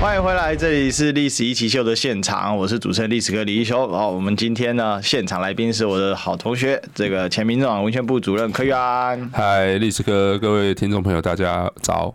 欢迎回来，这里是《历史一奇秀》的现场，我是主持人历史哥李义修。好，我们今天呢，现场来宾是我的好同学，这个前民众党文宣部主任柯玉安。嗨，历史哥，各位听众朋友，大家早。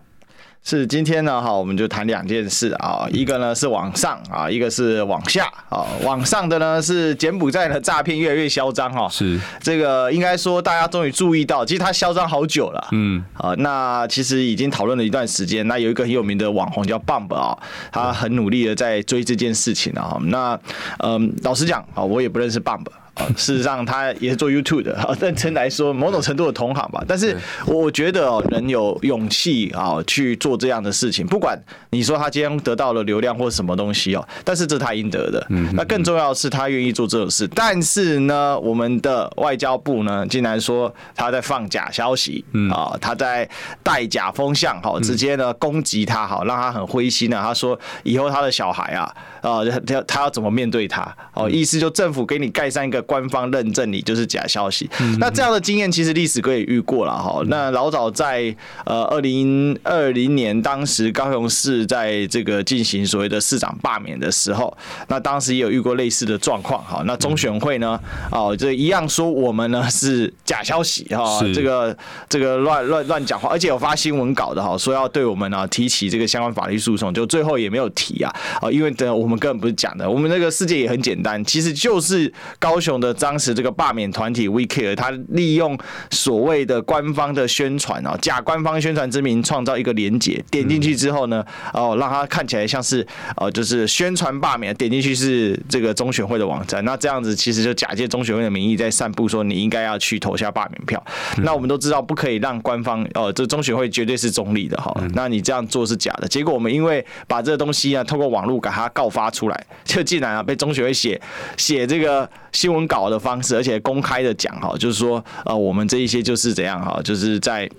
是今天呢，哈，我们就谈两件事啊，一个呢是往上啊，一个是往下啊。往上的呢是柬埔寨的诈骗越来越嚣张哈，是这个应该说大家终于注意到，其实它嚣张好久了，嗯，啊，那其实已经讨论了一段时间。那有一个很有名的网红叫 Bump 啊，他很努力的在追这件事情啊。那嗯，老实讲啊，我也不认识 Bump。啊，事实上他也是做 YouTube 的，认真来说，某种程度的同行吧。但是我觉得哦，人有勇气啊去做这样的事情，不管你说他今天得到了流量或什么东西哦，但是这是他应得的。嗯那更重要的是他愿意做这种事。但是呢，我们的外交部呢，竟然说他在放假消息，啊，他在带假风向，好，直接呢攻击他，好，让他很灰心啊。他说以后他的小孩啊，啊，他他要怎么面对他？哦，意思就政府给你盖上一个。官方认证你就是假消息，那这样的经验其实历史哥也遇过了哈。那老早在呃二零二零年，当时高雄市在这个进行所谓的市长罢免的时候，那当时也有遇过类似的状况哈。那中选会呢，哦，这一样说我们呢是假消息哈，这个这个乱乱乱讲话，而且有发新闻稿的哈，说要对我们呢提起这个相关法律诉讼，就最后也没有提啊，啊，因为等我们根本不是讲的，我们那个世界也很简单，其实就是高雄。的当时这个罢免团体 We Care，他利用所谓的官方的宣传啊，假官方宣传之名，创造一个连结，点进去之后呢，哦，让他看起来像是哦，就是宣传罢免，点进去是这个中选会的网站，那这样子其实就假借中选会的名义在散布说你应该要去投下罢免票。那我们都知道不可以让官方哦，这中选会绝对是中立的哈，那你这样做是假的。结果我们因为把这个东西啊，透过网络给他告发出来，就竟然啊被中学会写写这个新闻稿。的方式，而且公开的讲哈，就是说，呃，我们这一些就是怎样哈，就是在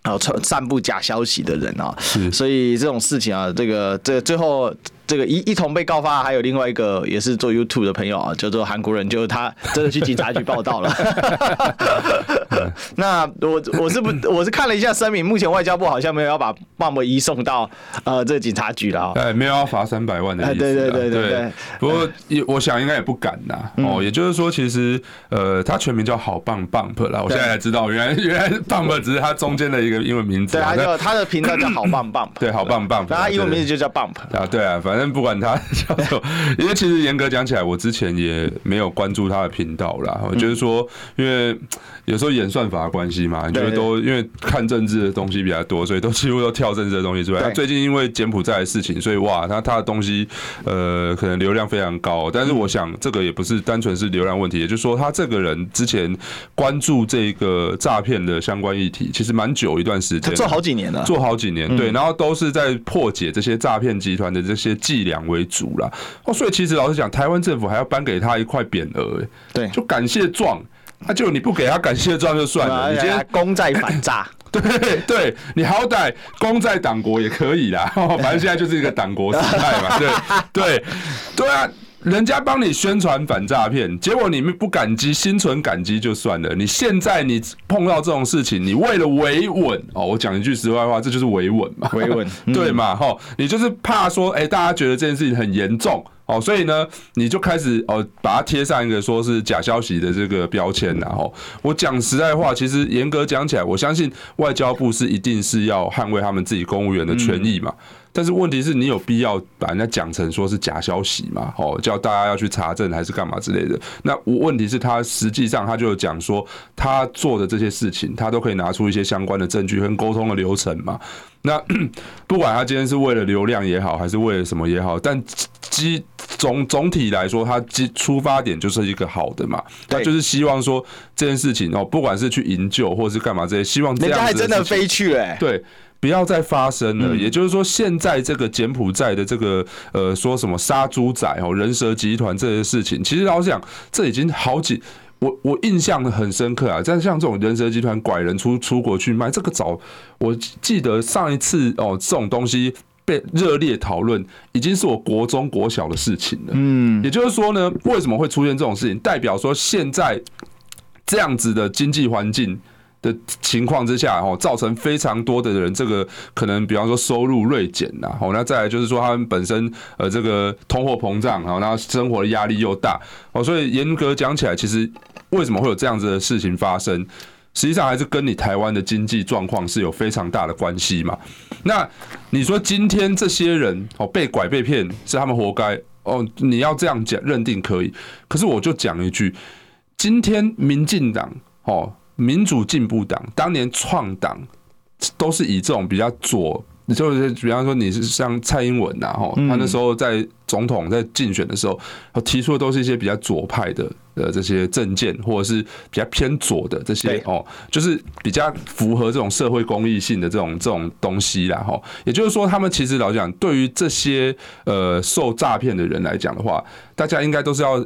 啊传散布假消息的人啊，所以这种事情啊，这个这个最后。这个一一同被告发，还有另外一个也是做 YouTube 的朋友啊，叫做韩国人，就是他真的去警察局报道了。那我我是不我是看了一下声明，目前外交部好像没有要把鲍某移送到呃这个警察局了。哎，没有要罚三百万的意思。对对对对对。不过也我想应该也不敢呐。哦，也就是说，其实呃，他全名叫好棒 Bump 啦。我现在才知道，原来原来 Bump 只是他中间的一个英文名字。对，他就他的频道叫好棒 Bump。对，好棒 Bump。那他英文名字就叫 Bump。啊，对啊，反正。反正不管他叫做，因为其实严格讲起来，我之前也没有关注他的频道啦。我觉得说，因为有时候演算法的关系嘛，就是都因为看政治的东西比较多，所以都几乎都跳政治的东西出来。他最近因为柬埔寨的事情，所以哇，他他的东西呃，可能流量非常高。但是我想，这个也不是单纯是流量问题，也就是说，他这个人之前关注这个诈骗的相关议题，其实蛮久一段时间，做好几年了，做好几年，对，然后都是在破解这些诈骗集团的这些。伎俩为主啦，哦，所以其实老实讲，台湾政府还要颁给他一块匾额，哎，对，就感谢状，那就你不给他感谢状就算了，你今天功在反诈，对对，你好歹功在党国也可以啦，反正现在就是一个党国时代嘛，对对对啊。人家帮你宣传反诈骗，结果你们不感激，心存感激就算了。你现在你碰到这种事情，你为了维稳哦，我讲一句实话话，这就是维稳嘛，维稳 对嘛？哈，你就是怕说，哎，大家觉得这件事情很严重哦，所以呢，你就开始哦，把它贴上一个说是假消息的这个标签，然后我讲实在话，其实严格讲起来，我相信外交部是一定是要捍卫他们自己公务员的权益嘛。但是问题是你有必要把人家讲成说是假消息嘛？哦，叫大家要去查证还是干嘛之类的？那我问题是，他实际上他就讲说，他做的这些事情，他都可以拿出一些相关的证据跟沟通的流程嘛？那 不管他今天是为了流量也好，还是为了什么也好，但基总总体来说，他基出发点就是一个好的嘛？他就是希望说这件事情哦，不管是去营救或是干嘛这些，希望人家还真的飞去哎，对。不要再发生了，也就是说，现在这个柬埔寨的这个呃，说什么杀猪仔哦、人蛇集团这些事情，其实老实讲，这已经好几。我我印象很深刻啊，但像这种人蛇集团拐人出出国去卖，这个早我记得上一次哦，这种东西被热烈讨论，已经是我国中国小的事情了。嗯，也就是说呢，为什么会出现这种事情？代表说现在这样子的经济环境的情况之下，哦，造成非常多的人这个可能，比方说收入锐减呐，哦，那再来就是说他们本身呃这个通货膨胀，然后生活的压力又大，哦，所以严格讲起来，其实。为什么会有这样子的事情发生？实际上还是跟你台湾的经济状况是有非常大的关系嘛。那你说今天这些人哦被拐被骗是他们活该哦？你要这样讲认定可以，可是我就讲一句：今天民进党哦，民主进步党当年创党都是以这种比较左。你就是比方说你是像蔡英文呐，吼，他那时候在总统在竞选的时候，他提出的都是一些比较左派的呃这些政见，或者是比较偏左的这些哦，就是比较符合这种社会公益性的这种这种东西啦，吼。也就是说，他们其实老讲，对于这些呃受诈骗的人来讲的话，大家应该都是要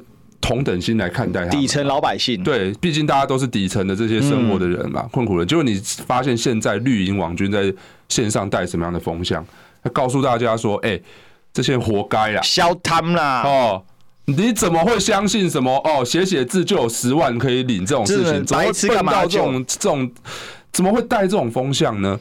同等心来看待他底层老百姓。对，毕竟大家都是底层的这些生活的人嘛，困苦人。就是你发现现在绿营网军在。线上带什么样的风向？他告诉大家说：“哎、欸，这些人活该啦，消贪啦！哦，你怎么会相信什么？哦，写写字就有十万可以领这种事情？怎么会笨到这种这种？怎么会带这种风向呢？”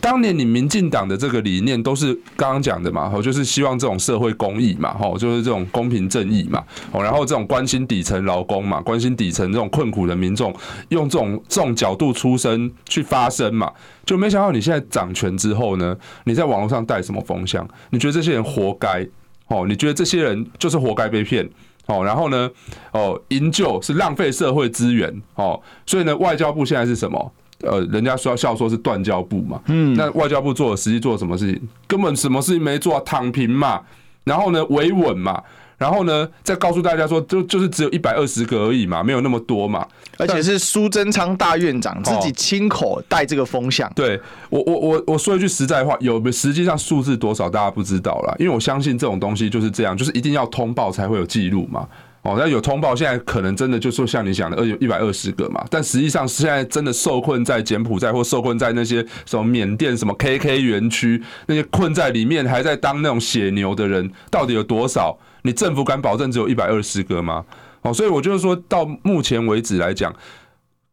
当年你民进党的这个理念都是刚刚讲的嘛，就是希望这种社会公益嘛，吼，就是这种公平正义嘛，哦，然后这种关心底层劳工嘛，关心底层这种困苦的民众，用这种这种角度出声去发声嘛，就没想到你现在掌权之后呢，你在网络上带什么风向？你觉得这些人活该？哦，你觉得这些人就是活该被骗？哦，然后呢，哦，营救是浪费社会资源，哦，所以呢，外交部现在是什么？呃，人家说笑说是断交部嘛，嗯，那外交部做了实际做了什么事情？根本什么事情没做，啊躺平嘛。然后呢，维稳嘛。然后呢，再告诉大家说，就就是只有一百二十个而已嘛，没有那么多嘛。而且是苏贞昌大院长自己亲口带这个风向。对我，我我我说一句实在话，有实际上数字多少大家不知道啦，因为我相信这种东西就是这样，就是一定要通报才会有记录嘛。哦，那有通报，现在可能真的就说像你想的，有一百二十个嘛。但实际上现在真的受困在柬埔寨或受困在那些什么缅甸什么 KK 园区，那些困在里面还在当那种血牛的人，到底有多少？你政府敢保证只有一百二十个吗？哦，所以我就是说到目前为止来讲。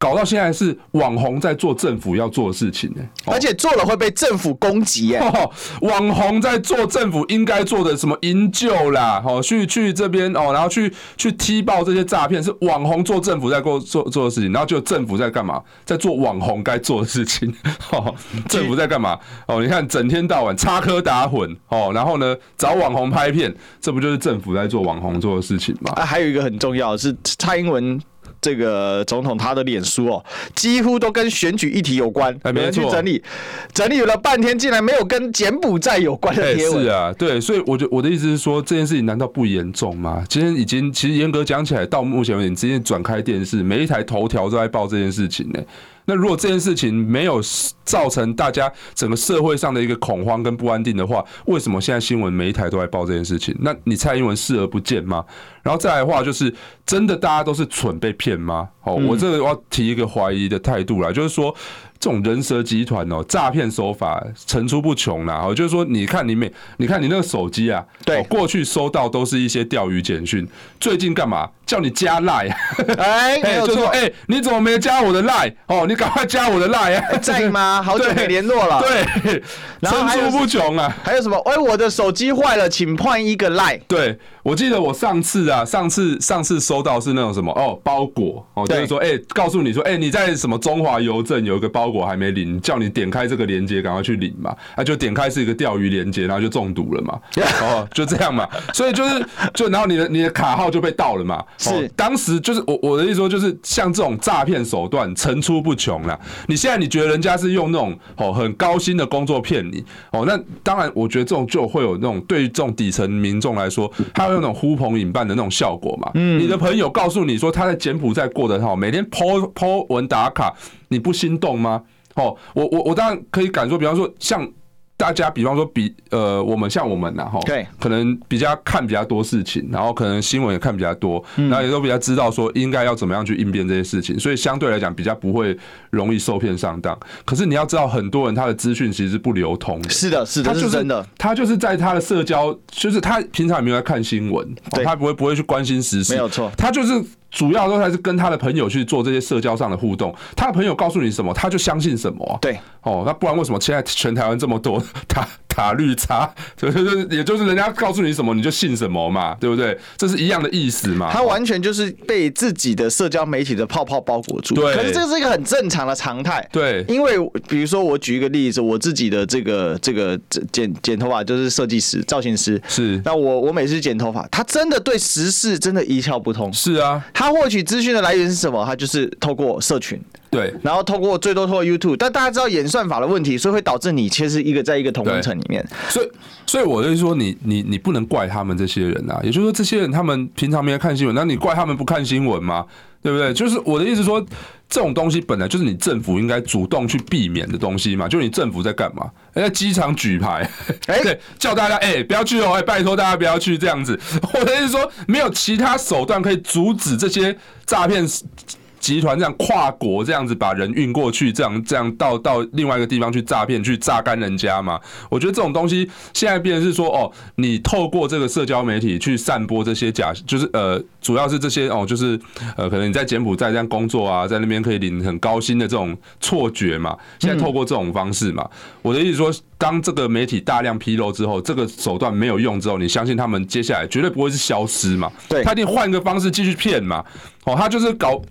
搞到现在是网红在做政府要做的事情呢，而且做了会被政府攻击耶。网红在做政府应该做的什么营救啦，哦，去去这边哦，然后去去踢爆这些诈骗，是网红做政府在做做做的事情，然后就政府在干嘛？在做网红该做的事情。政府在干嘛？哦，你看整天到晚插科打诨哦，然后呢找网红拍片，这不就是政府在做网红做的事情吗？啊，还有一个很重要的是蔡英文。这个总统他的脸书哦，几乎都跟选举议题有关，没人去整理，整理了半天，竟然没有跟柬埔寨有关的贴文。是啊，对，所以我就我的意思是说，这件事情难道不严重吗？今天已经，其实严格讲起来，到目前为止，你直接转开电视，每一台头条都在报这件事情呢。那如果这件事情没有造成大家整个社会上的一个恐慌跟不安定的话，为什么现在新闻每一台都在报这件事情？那你蔡英文视而不见吗？然后再来的话，就是真的大家都是蠢被骗吗？哦，我这个要提一个怀疑的态度啦，就是说。这种人蛇集团哦，诈骗手法层出不穷啦。哦，就是说，你看你每，你看你那个手机啊，对，过去收到都是一些钓鱼简讯，最近干嘛叫你加赖？哎，就说哎，你怎么没加我的赖？哦，你赶快加我的赖啊！在吗？好久没联络了。对，层出不穷啊。还有什么？哎，我的手机坏了，请换一个赖。对，我记得我上次啊，上次上次收到是那种什么哦，包裹哦，就是说哎，告诉你说哎，你在什么中华邮政有一个包裹。我还没领，叫你点开这个链接，赶快去领嘛！啊，就点开是一个钓鱼链接，然后就中毒了嘛。哦，就这样嘛。所以就是，就然后你的你的卡号就被盗了嘛。是，当时就是我我的意思说，就是像这种诈骗手段层出不穷啦。你现在你觉得人家是用那种哦很高薪的工作骗你哦，那当然我觉得这种就会有那种对于这种底层民众来说，他会有那种呼朋引伴的那种效果嘛。嗯，你的朋友告诉你说他在柬埔寨过得好，每天 po po 文打卡。你不心动吗？哦，我我我当然可以感受，比方说像。大家比方说比呃，我们像我们呐，哈，对，可能比较看比较多事情，然后可能新闻也看比较多，然后也都比较知道说应该要怎么样去应变这些事情，所以相对来讲比较不会容易受骗上当。可是你要知道，很多人他的资讯其实是不流通的，是的，是的，是真的。他就是在他的社交，就是他平常也没有在看新闻，他不会不会去关心时事，没有错，他就是。主要都还是跟他的朋友去做这些社交上的互动，他的朋友告诉你什么，他就相信什么啊。对，哦，那不然为什么现在全台湾这么多塔塔绿茶，就是也就是人家告诉你什么你就信什么嘛，对不对？这是一样的意思嘛。他完全就是被自己的社交媒体的泡泡包裹住。对，可是这是一个很正常的常态。对，因为比如说我举一个例子，我自己的这个这个剪剪头发就是设计师、造型师，是。那我我每次剪头发，他真的对时事真的一窍不通。是啊。他获取资讯的来源是什么？他就是透过社群，对，然后透过最多透过 YouTube，但大家知道演算法的问题，所以会导致你其实一个在一个同温层里面。所以，所以我就说你，你你你不能怪他们这些人啊。也就是说，这些人他们平常没有看新闻，那你怪他们不看新闻吗？对不对？就是我的意思说，这种东西本来就是你政府应该主动去避免的东西嘛。就你政府在干嘛？在机场举牌，对，叫大家哎、欸、不要去哦，哎拜托大家不要去这样子。我的意思说，没有其他手段可以阻止这些诈骗。集团这样跨国这样子把人运过去，这样这样到到另外一个地方去诈骗，去榨干人家嘛？我觉得这种东西现在变成是说，哦，你透过这个社交媒体去散播这些假，就是呃，主要是这些哦，就是呃，可能你在柬埔寨这样工作啊，在那边可以领很高薪的这种错觉嘛。现在透过这种方式嘛，我的意思说，当这个媒体大量披露之后，这个手段没有用之后，你相信他们接下来绝对不会是消失嘛？对，他一定换个方式继续骗嘛。哦，他就是搞。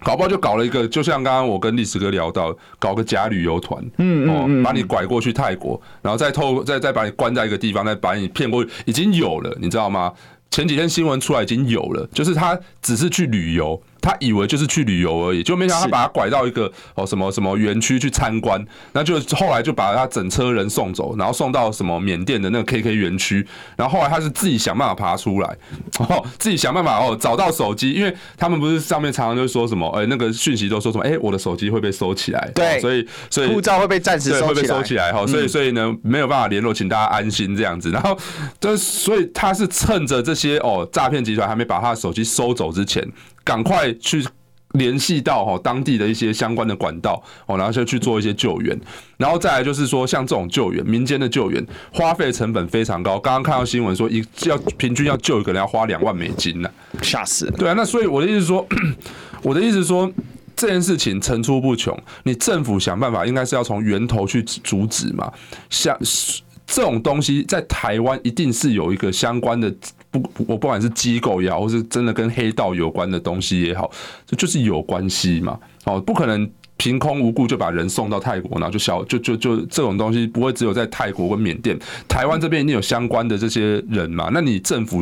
搞不好就搞了一个，就像刚刚我跟历史哥聊到，搞个假旅游团，嗯哦，把你拐过去泰国，然后再透再再把你关在一个地方，再把你骗过去，已经有了，你知道吗？前几天新闻出来已经有了，就是他只是去旅游。他以为就是去旅游而已，就没想到他把他拐到一个哦什么什么园区去参观，那就后来就把他整车人送走，然后送到什么缅甸的那个 KK 园区，然后后来他是自己想办法爬出来，哦自己想办法哦找到手机，因为他们不是上面常常就说什么，哎那个讯息都说什么，哎我的手机会被收起来，对，所以所以护照会被暂时收起来，会被收起来哈，所以所以呢没有办法联络，请大家安心这样子，然后就所以他是趁着这些哦诈骗集团还没把他的手机收走之前。赶快去联系到哈当地的一些相关的管道哦，然后就去做一些救援，然后再来就是说像这种救援，民间的救援花费成本非常高。刚刚看到新闻说一要平均要救一个人要花两万美金呢，吓死了。对啊，那所以我的意思是说，我的意思说这件事情层出不穷，你政府想办法应该是要从源头去阻止嘛。像这种东西在台湾一定是有一个相关的。不，我不管是机构也好，或是真的跟黑道有关的东西也好，这就是有关系嘛。哦，不可能。凭空无故就把人送到泰国，然后就消就就就这种东西不会只有在泰国跟缅甸，台湾这边一定有相关的这些人嘛？那你政府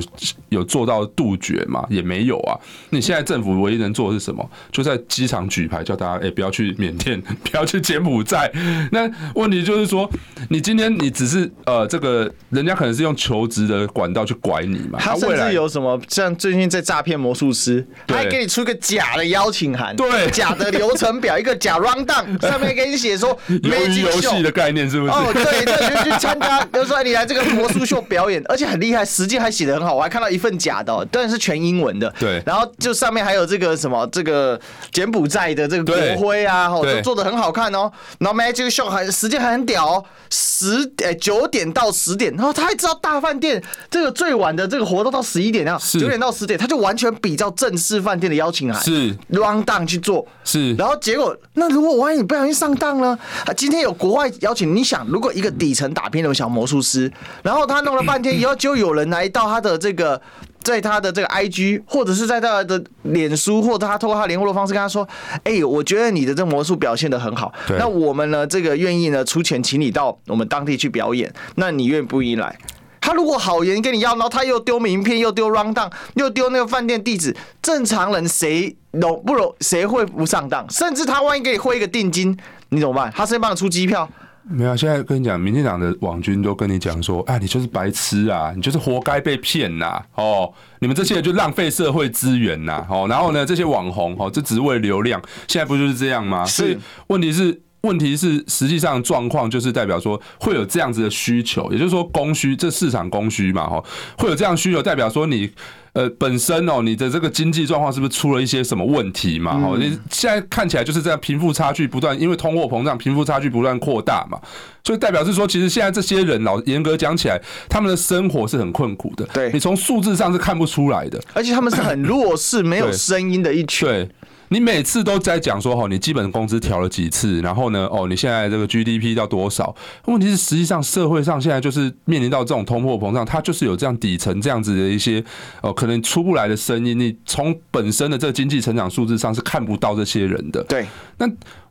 有做到杜绝吗？也没有啊。你现在政府唯一能做的是什么？就在机场举牌叫大家哎、欸、不要去缅甸，不要去柬埔寨。那问题就是说，你今天你只是呃这个人家可能是用求职的管道去拐你嘛？他甚至有什么像最近在诈骗魔术师，他还给你出个假的邀请函，对，假的流程表一个假。假 round down 上面给你写说，游游戏的概念是不是？哦，对，对，就去参加，比如说你来这个魔术秀表演，而且很厉害，时间还写的很好，我还看到一份假的，当然是全英文的。对，然后就上面还有这个什么这个柬埔寨的这个国徽啊，哦，都做的很好看哦。然后 magic show 还时间还很屌哦，十诶九点到十点，然后他还知道大饭店这个最晚的这个活动到十一点啊，九点到十点，他就完全比照正式饭店的邀请函是 round down 去做是，然后结果。那如果万一你不小心上当了啊？今天有国外邀请，你想，如果一个底层打拼的小魔术师，然后他弄了半天以后，就有人来到他的这个，在他的这个 IG，或者是在他的脸书，或者他通过他联络的方式跟他说：“哎，我觉得你的这魔术表现的很好，那我们呢，这个愿意呢出钱请你到我们当地去表演，那你愿不愿意来？”他如果好言跟你要，然后他又丢名片，又丢 round down，又丢那个饭店地址，正常人谁容不容谁会不上当？甚至他万一给你汇一个定金，你怎么办？他先帮你出机票？没有，现在跟你讲，民进党的网军都跟你讲说，哎，你就是白痴啊，你就是活该被骗呐！哦，你们这些人就浪费社会资源呐！哦，然后呢，这些网红哦，这只是为流量，现在不就是这样吗？是，问题是。问题是实际上状况就是代表说会有这样子的需求，也就是说供需这市场供需嘛，哈，会有这样需求，代表说你。呃，本身哦，你的这个经济状况是不是出了一些什么问题嘛？哈、嗯，你现在看起来就是这样，贫富差距不断，因为通货膨胀，贫富差距不断扩大嘛，所以代表是说，其实现在这些人老严格讲起来，他们的生活是很困苦的。对，你从数字上是看不出来的，而且他们是很弱势、没有声音的一群。对。你每次都在讲说，哈，你基本工资调了几次，然后呢，哦，你现在这个 GDP 到多少？问题是实际上社会上现在就是面临到这种通货膨胀，它就是有这样底层这样子的一些哦，可能出不来的声音。你从本身的这个经济成长数字上是看不到这些人的。对，那。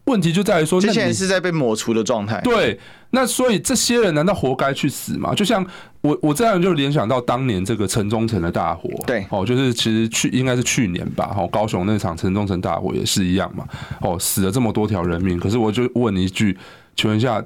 问题就在于说，这些人是在被抹除的状态。对，那所以这些人难道活该去死吗？就像我，我这样就联想到当年这个城中城的大火。对，哦，就是其实去应该是去年吧，哦，高雄那场城中城大火也是一样嘛，哦，死了这么多条人命。可是我就问你一句，请问一下。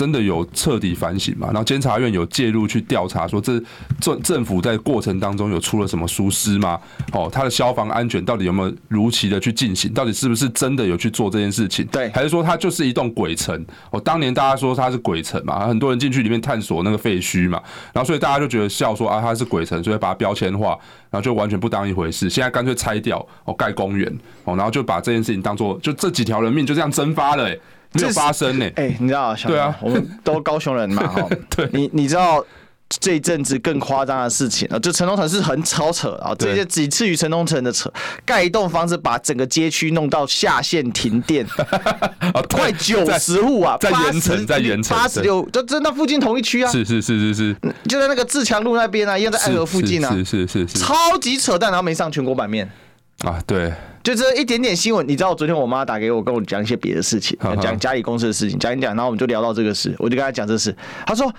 真的有彻底反省嘛？然后监察院有介入去调查，说这政政府在过程当中有出了什么疏失吗？哦，他的消防安全到底有没有如期的去进行？到底是不是真的有去做这件事情？对，还是说它就是一栋鬼城？哦，当年大家说它是鬼城嘛，很多人进去里面探索那个废墟嘛，然后所以大家就觉得笑说啊，它是鬼城，所以把它标签化，然后就完全不当一回事。现在干脆拆掉哦，盖公园哦，然后就把这件事情当做就这几条人命就这样蒸发了，欸。没有发生呢、欸，哎、欸，你知道？对啊，我们都高雄人嘛，哈。对，你你知道这一阵子更夸张的事情啊？就城中城是很超扯啊，这些仅次于城中城的扯，盖一栋房子把整个街区弄到下线停电，快九十户啊，在盐城，在盐城，八十六，就在那附近同一区啊，是是是是是，就在那个自强路那边啊，一样在爱河附近啊，是是是是，超级扯淡，然后没上全国版面。啊，对。就这一点点新闻，你知道，昨天我妈打给我，跟我讲一些别的事情，讲家里公司的事情，讲一讲，然后我们就聊到这个事，我就跟她讲这事，她说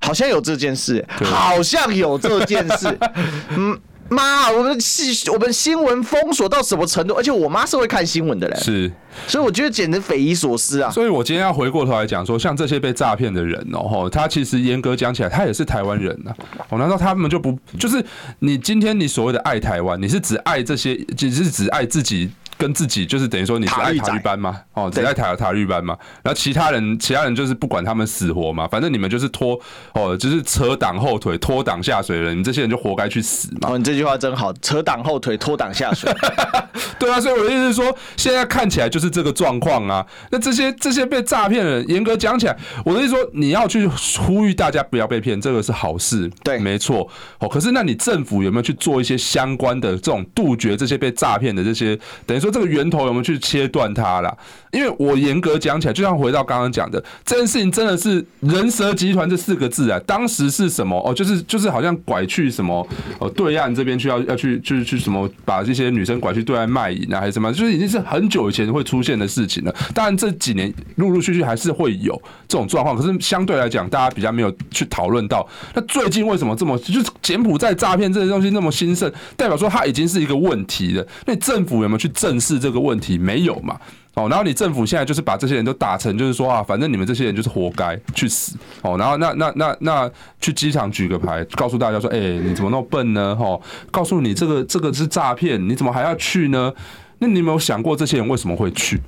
好像有这件事，好像有这件事，嗯。妈，我们新我们新闻封锁到什么程度？而且我妈是会看新闻的嘞，是，所以我觉得简直匪夷所思啊。所以我今天要回过头来讲说，像这些被诈骗的人哦，吼，他其实严格讲起来，他也是台湾人呐。哦，难道他们就不就是你今天你所谓的爱台湾，你是只爱这些，只是只爱自己？跟自己就是等于说你是爱塔绿班嘛，哦，只爱塔塔绿班嘛，然后其他人其他人就是不管他们死活嘛，反正你们就是拖哦，就是扯挡后腿拖挡下水了，你这些人就活该去死嘛。哦，你这句话真好，扯挡后腿拖挡下水。对啊，所以我的意思是说，现在看起来就是这个状况啊。那这些这些被诈骗的人，严格讲起来，我的意思说，你要去呼吁大家不要被骗，这个是好事，对，没错。哦，可是那你政府有没有去做一些相关的这种杜绝这些被诈骗的这些，等于说。这个源头有没有去切断它啦？因为我严格讲起来，就像回到刚刚讲的，这件事情真的是人蛇集团这四个字啊。当时是什么？哦，就是就是好像拐去什么哦，对岸这边去要要去去去什么，把这些女生拐去对岸卖淫啊，还是什么？就是已经是很久以前会出现的事情了。当然这几年陆陆续续还是会有这种状况，可是相对来讲，大家比较没有去讨论到。那最近为什么这么就是柬埔寨诈骗这些东西那么兴盛？代表说它已经是一个问题了。那政府有没有去正视这个问题？没有嘛？哦，然后你政府现在就是把这些人都打成，就是说啊，反正你们这些人就是活该去死。哦，然后那那那那去机场举个牌，告诉大家说，哎，你怎么那么笨呢？哈，告诉你这个这个是诈骗，你怎么还要去呢？那你有没有想过这些人为什么会去？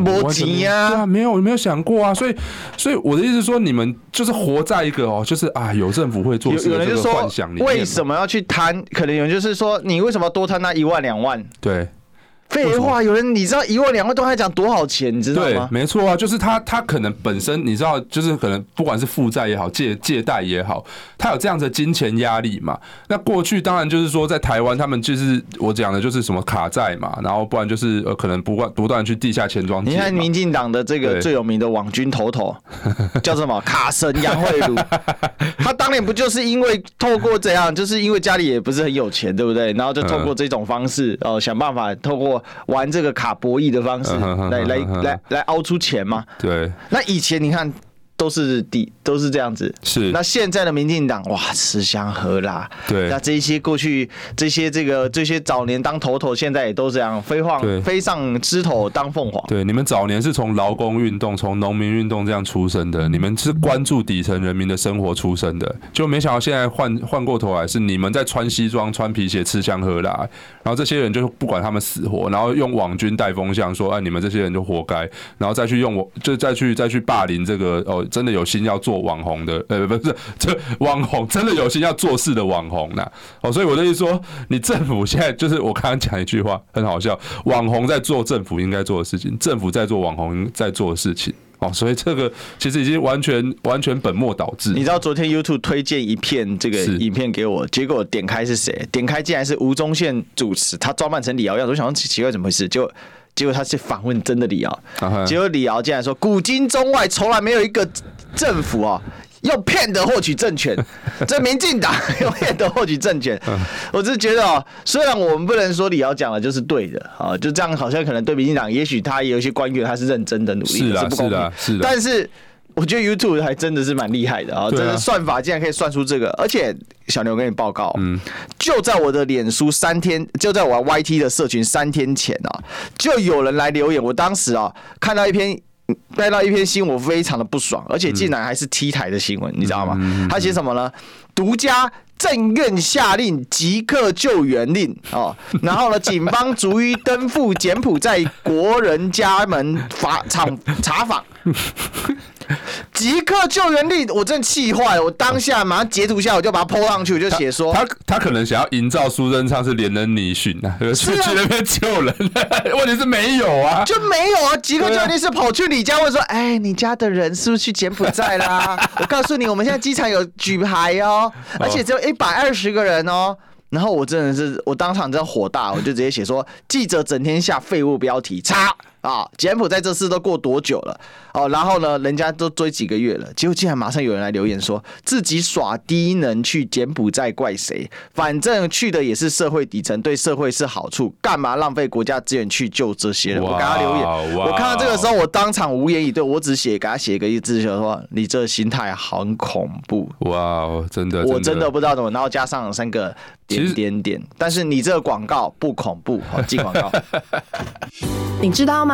没钱呀？对啊，没有没有想过啊。所以所以我的意思说，你们就是活在一个哦，就是啊，有政府会做事的这个幻想里面。为什么要去贪？可能有人就是说，你为什么要多贪那一万两万？对。废话，有人你知道一万两万都还讲多少钱，你知道吗？对，没错啊，就是他他可能本身你知道，就是可能不管是负债也好，借借贷也好，他有这样的金钱压力嘛。那过去当然就是说，在台湾他们就是我讲的就是什么卡债嘛，然后不然就是呃可能不断不断去地下钱庄。你看民进党的这个最有名的网军头头 叫什么卡神杨慧如，他当年不就是因为透过这样，就是因为家里也不是很有钱，对不对？然后就透过这种方式哦、呃，想办法透过。玩这个卡博弈的方式来来来来凹出钱吗？对。那以前你看都是底都是这样子，是。那现在的民进党哇，吃香喝辣，对，那这些过去这些这个这些早年当头头，现在也都这样飞晃飞上枝头当凤凰。对，你们早年是从劳工运动、从农民运动这样出生的，你们是关注底层人民的生活出身的，就没想到现在换换过头来是你们在穿西装、穿皮鞋、吃香喝辣，然后这些人就不管他们死活，然后用网军带风向说，哎，你们这些人就活该，然后再去用我，就再去再去霸凌这个哦。真的有心要做网红的，呃，不是，这网红真的有心要做事的网红呐，哦，所以我的意思说，你政府现在就是我刚刚讲一句话很好笑，网红在做政府应该做的事情，政府在做网红在做的事情，哦，所以这个其实已经完全完全本末倒置。你知道昨天 YouTube 推荐一片这个影片给我，结果点开是谁？点开竟然是吴宗宪主持，他装扮成李敖样，我想说奇怪怎么回事？就。结果他是访问真的李敖，结果李敖竟然说，古今中外从来没有一个政府啊用骗的获取政权，这民进党 用骗的获取政权，我是觉得哦，虽然我们不能说李敖讲的就是对的啊，就这样好像可能对民进党，也许他也有一些官员他是认真的努力，是啊是啊是的，但是。我觉得 YouTube 还真的是蛮厉害的啊！这个算法竟然可以算出这个，而且小牛跟你报告，嗯，就在我的脸书三天，就在我 YT 的社群三天前啊，就有人来留言。我当时啊看到一篇看到一篇新闻，我非常的不爽，而且竟然还是 T 台的新闻，你知道吗？他写什么呢？独家政院下令即刻救援令哦，然后呢，警方逐一登赴柬埔寨国人家门访厂 查访。即刻救援力，我真的气坏了！我当下马上截图下，我就把它 po 上去，我就写说他他，他可能想要营造苏贞昌是连人泥训啊，是去那边救人，问题是没有啊，就没有啊！即刻救援力是跑去你家问说，哎、欸，你家的人是不是去柬埔寨啦？我告诉你，我们现在机场有举牌哦，而且只有一百二十个人哦。然后我真的是，我当场真的火大，我就直接写说，记者整天下废物标题，叉。啊，柬埔寨这事都过多久了？哦，然后呢，人家都追几个月了，结果竟然马上有人来留言说自己耍低能去柬埔寨怪谁？反正去的也是社会底层，对社会是好处，干嘛浪费国家资源去救这些人？我给他留言，我看到这个时候，我当场无言以对，我只写给他写一个字，就说你这心态很恐怖。哇，真的，我真的不知道怎么，然后加上三个点点点，但是你这个广告不恐怖，好进广告。你知道吗？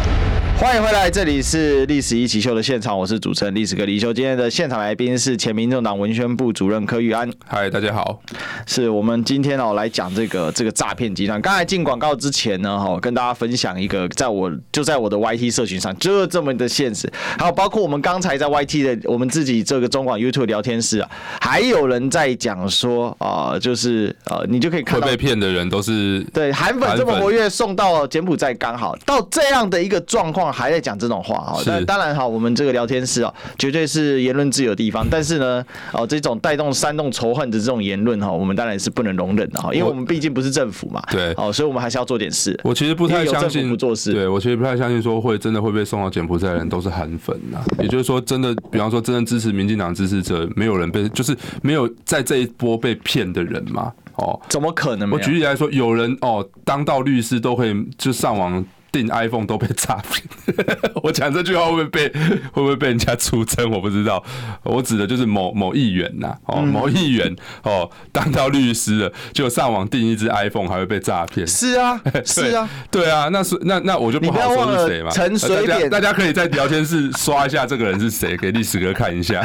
欢迎回来，这里是历史一起秀的现场，我是主持人历史哥李修。今天的现场来宾是前民众党文宣部主任柯玉安。嗨，大家好，是我们今天哦来讲这个这个诈骗集团。刚才进广告之前呢，哈，跟大家分享一个，在我就在我的 YT 社群上，就这么的现实。还有包括我们刚才在 YT 的我们自己这个中广 YouTube 聊天室啊，还有人在讲说啊，就是呃，你就可以看到被骗的人都是对韩粉这么活跃，送到柬埔寨刚好到这样的一个状况。还在讲这种话哈，但当然哈，我们这个聊天室啊，绝对是言论自由的地方。但是呢，哦，这种带动煽动仇恨的这种言论哈，我们当然是不能容忍的哈，因为我们毕竟不是政府嘛。对，哦，所以我们还是要做点事。我其实不太相信不做事。对，我其实不太相信说会真的会被送到柬埔寨的人都是韩粉呐。也就是说，真的，比方说真正支持民进党支持者，没有人被，就是没有在这一波被骗的人嘛？哦，怎么可能？我举例来说，有人哦，当到律师都可以就上网。订 iPhone 都被诈骗，我讲这句话会不会被会不会被人家出征？我不知道。我指的就是某某议员呐，哦，某议员哦，当到律师了，就上网订一只 iPhone 还会被诈骗。是啊，是啊，对啊，那是那那我就不好说是谁嘛。陈水扁，大家可以在聊天室刷一下这个人是谁，给历史哥看一下，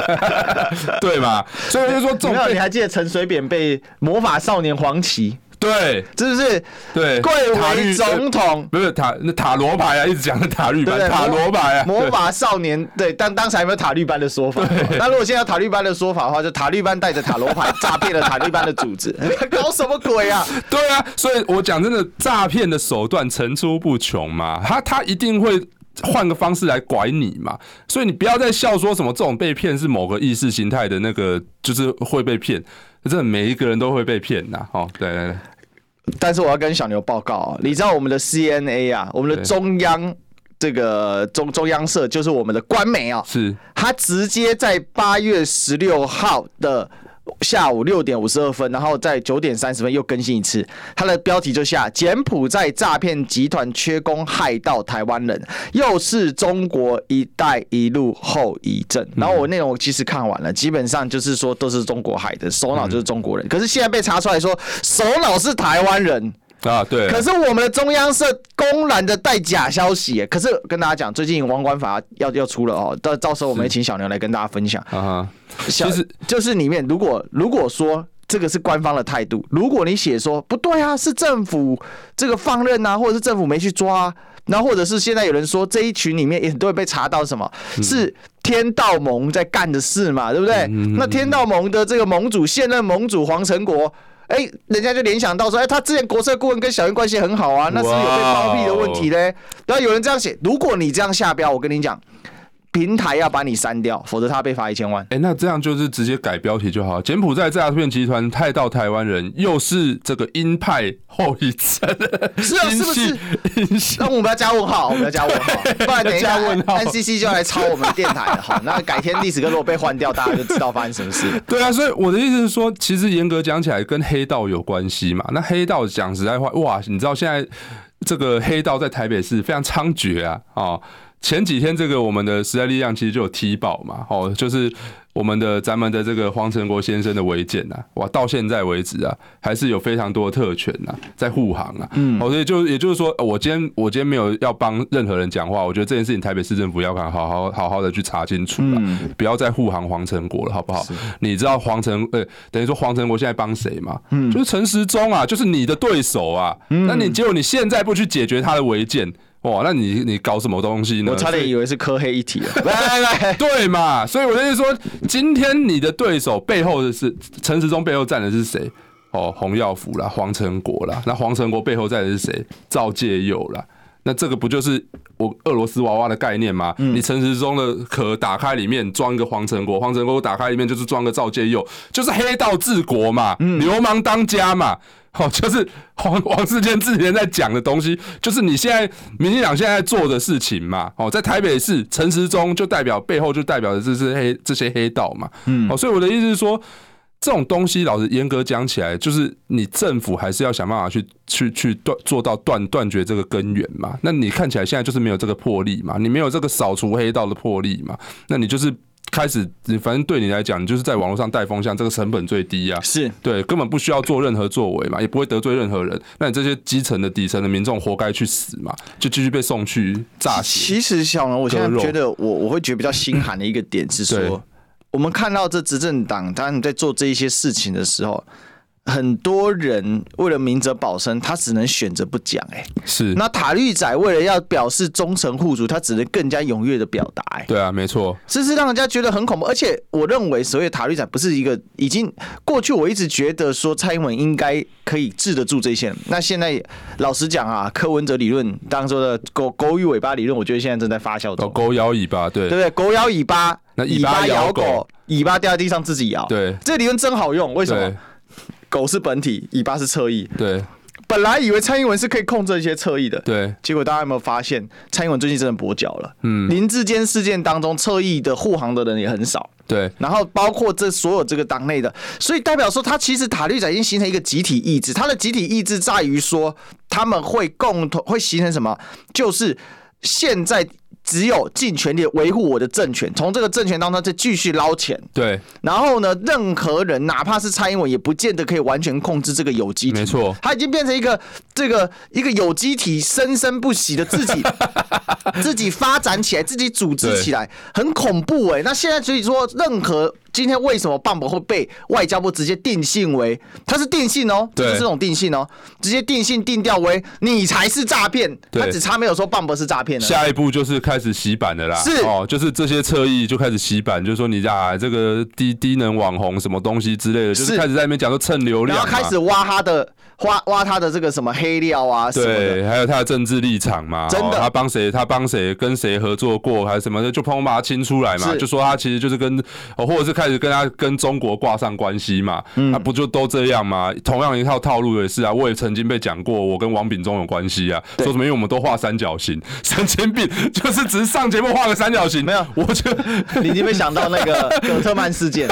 对嘛？所以就说，没有，你还记得陈水扁被魔法少年黄旗？对，是不是？对，贵为总统，不是塔那塔罗牌啊，一直讲的塔绿班，塔罗牌啊，魔法少年。对，但当时还没有塔绿班的说法。那如果现在有塔绿班的说法的话，就塔绿班带着塔罗牌诈骗了塔绿班的组织，搞什么鬼啊？对啊，所以我讲真的，诈骗的手段层出不穷嘛，他他一定会。换个方式来拐你嘛。所以你不要再笑说什么这种被骗是某个意识形态的那个，就是会被骗。真的每一个人都会被骗呐。哦，对对对。但是我要跟小牛报告啊，你知道我们的 CNA 啊，我们的中央这个中中央社就是我们的官媒啊，是，他直接在八月十六号的。下午六点五十二分，然后在九点三十分又更新一次，它的标题就下柬埔寨诈骗集团缺工害到台湾人，又是中国“一带一路”后遗症。然后我内容我其实看完了，基本上就是说都是中国海的，首脑就是中国人，可是现在被查出来说首脑是台湾人。啊，对。可是我们的中央社公然的带假消息，可是跟大家讲，最近王管法要要出了哦，到到时候我们也请小牛来跟大家分享。啊，其实就是里面，如果如果说这个是官方的态度，如果你写说不对啊，是政府这个放任啊，或者是政府没去抓啊，然后或者是现在有人说这一群里面也都会被查到什么，是天道盟在干的事嘛，对不对？那天道盟的这个盟主现任盟主黄成国。哎、欸，人家就联想到说，哎、欸，他之前国策顾问跟小英关系很好啊，那是不是有被包庇的问题嘞？然后有人这样写，如果你这样下标，我跟你讲。平台要把你删掉，否则他被罚一千万。哎、欸，那这样就是直接改标题就好。柬埔寨诈骗集团太到台湾人，又是这个鹰派后遗症，是啊，是不是？那我们要加问号，我们要加问号，不然等一下 NCC 就要来抄我们电台了。好，那改天历史课如果被换掉，大家就知道发生什么事。对啊，所以我的意思是说，其实严格讲起来，跟黑道有关系嘛。那黑道讲实在话，哇，你知道现在这个黑道在台北市非常猖獗啊，啊。前几天，这个我们的时代力量其实就有踢爆嘛，哦，就是我们的咱们的这个黄成国先生的违建呐，哇，到现在为止啊，还是有非常多的特权呐，在护航啊，嗯，哦，所以就也就是说，我今天我今天没有要帮任何人讲话，我觉得这件事情台北市政府要看好好好好的去查清楚了，不要再护航黄成国了，好不好？你知道黄成呃，等于说黄成国现在帮谁吗？嗯，就是陈时中啊，就是你的对手啊，那你结果你现在不去解决他的违建？哇，那你你搞什么东西呢？我差点以为是科黑一体 了。来来来，对嘛？所以我就是说，今天你的对手背后的是陈时中，背后站的是谁？哦，洪耀福啦，黄成国啦。那黄成国背后站的是谁？赵介佑啦。那这个不就是我俄罗斯娃娃的概念吗？你陈时中的壳打开里面装一个黄成国，黄成国打开里面就是装个赵介佑，就是黑道治国嘛，流氓当家嘛。哦，就是王王 世坚之前在讲的东西，就是你现在民进党现在做的事情嘛。哦，在台北市陈时中就代表背后就代表的这是黑这些黑道嘛。嗯，哦，所以我的意思是说，这种东西老实严格讲起来，就是你政府还是要想办法去去去断做到断断绝这个根源嘛。那你看起来现在就是没有这个魄力嘛，你没有这个扫除黑道的魄力嘛，那你就是。开始，你反正对你来讲，你就是在网络上带风向，这个成本最低啊，是对，根本不需要做任何作为嘛，也不会得罪任何人。那你这些基层的底层的民众，活该去死嘛，就继续被送去炸死其实小龙，我现在觉得我我会觉得比较心寒的一个点是说，我们看到这执政党他们在做这一些事情的时候。很多人为了明哲保身，他只能选择不讲。哎，是。那塔绿仔为了要表示忠诚护主，他只能更加踊跃的表达。哎，对啊，没错。这是让人家觉得很恐怖。而且，我认为所谓塔绿仔不是一个已经过去。我一直觉得说蔡英文应该可以治得住这些。那现在老实讲啊，柯文哲理论当中的狗狗与尾巴理论，我觉得现在正在发酵中。狗咬尾巴，对，对不对？狗咬尾巴，那尾巴咬狗，尾巴掉在地上自己咬。对，这个理论真好用。为什么？狗是本体，尾巴是侧翼。对，本来以为蔡英文是可以控制一些侧翼的。对，结果大家有没有发现，蔡英文最近真的跛脚了？嗯，林志坚事件当中，侧翼的护航的人也很少。对，然后包括这所有这个党内的，所以代表说，他其实塔利仔已经形成一个集体意志。他的集体意志在于说，他们会共同会形成什么？就是现在。只有尽全力维护我的政权，从这个政权当中再继续捞钱。对，然后呢，任何人哪怕是蔡英文，也不见得可以完全控制这个有机体。没错，他已经变成一个这个一个有机体，生生不息的自己 自己发展起来，自己组织起来，很恐怖哎、欸。那现在所以说，任何今天为什么 Bump 会被外交部直接定性为，他是定性哦，就是这种定性哦，直接定性定调为你才是诈骗，他只差没有说 Bump 是诈骗了。下一步就是开始洗版的啦，是。哦，就是这些侧翼就开始洗版，就是说你啊这个低低能网红什么东西之类的，就是开始在那边讲说蹭流量，然后开始挖他的挖挖他的这个什么黑料啊，对，还有他的政治立场嘛，真的，他帮谁他帮谁跟谁合作过还是什么的，就砰砰把他清出来嘛，就说他其实就是跟或者是开始跟他跟中国挂上关系嘛，那不就都这样吗？同样一套套路也是啊，我也曾经被讲过，我跟王炳忠有关系啊，说什么因为我们都画三角形，神经病，就是只是上节目画个三角形，没有，我就 你有没有想到那个 葛特曼事件？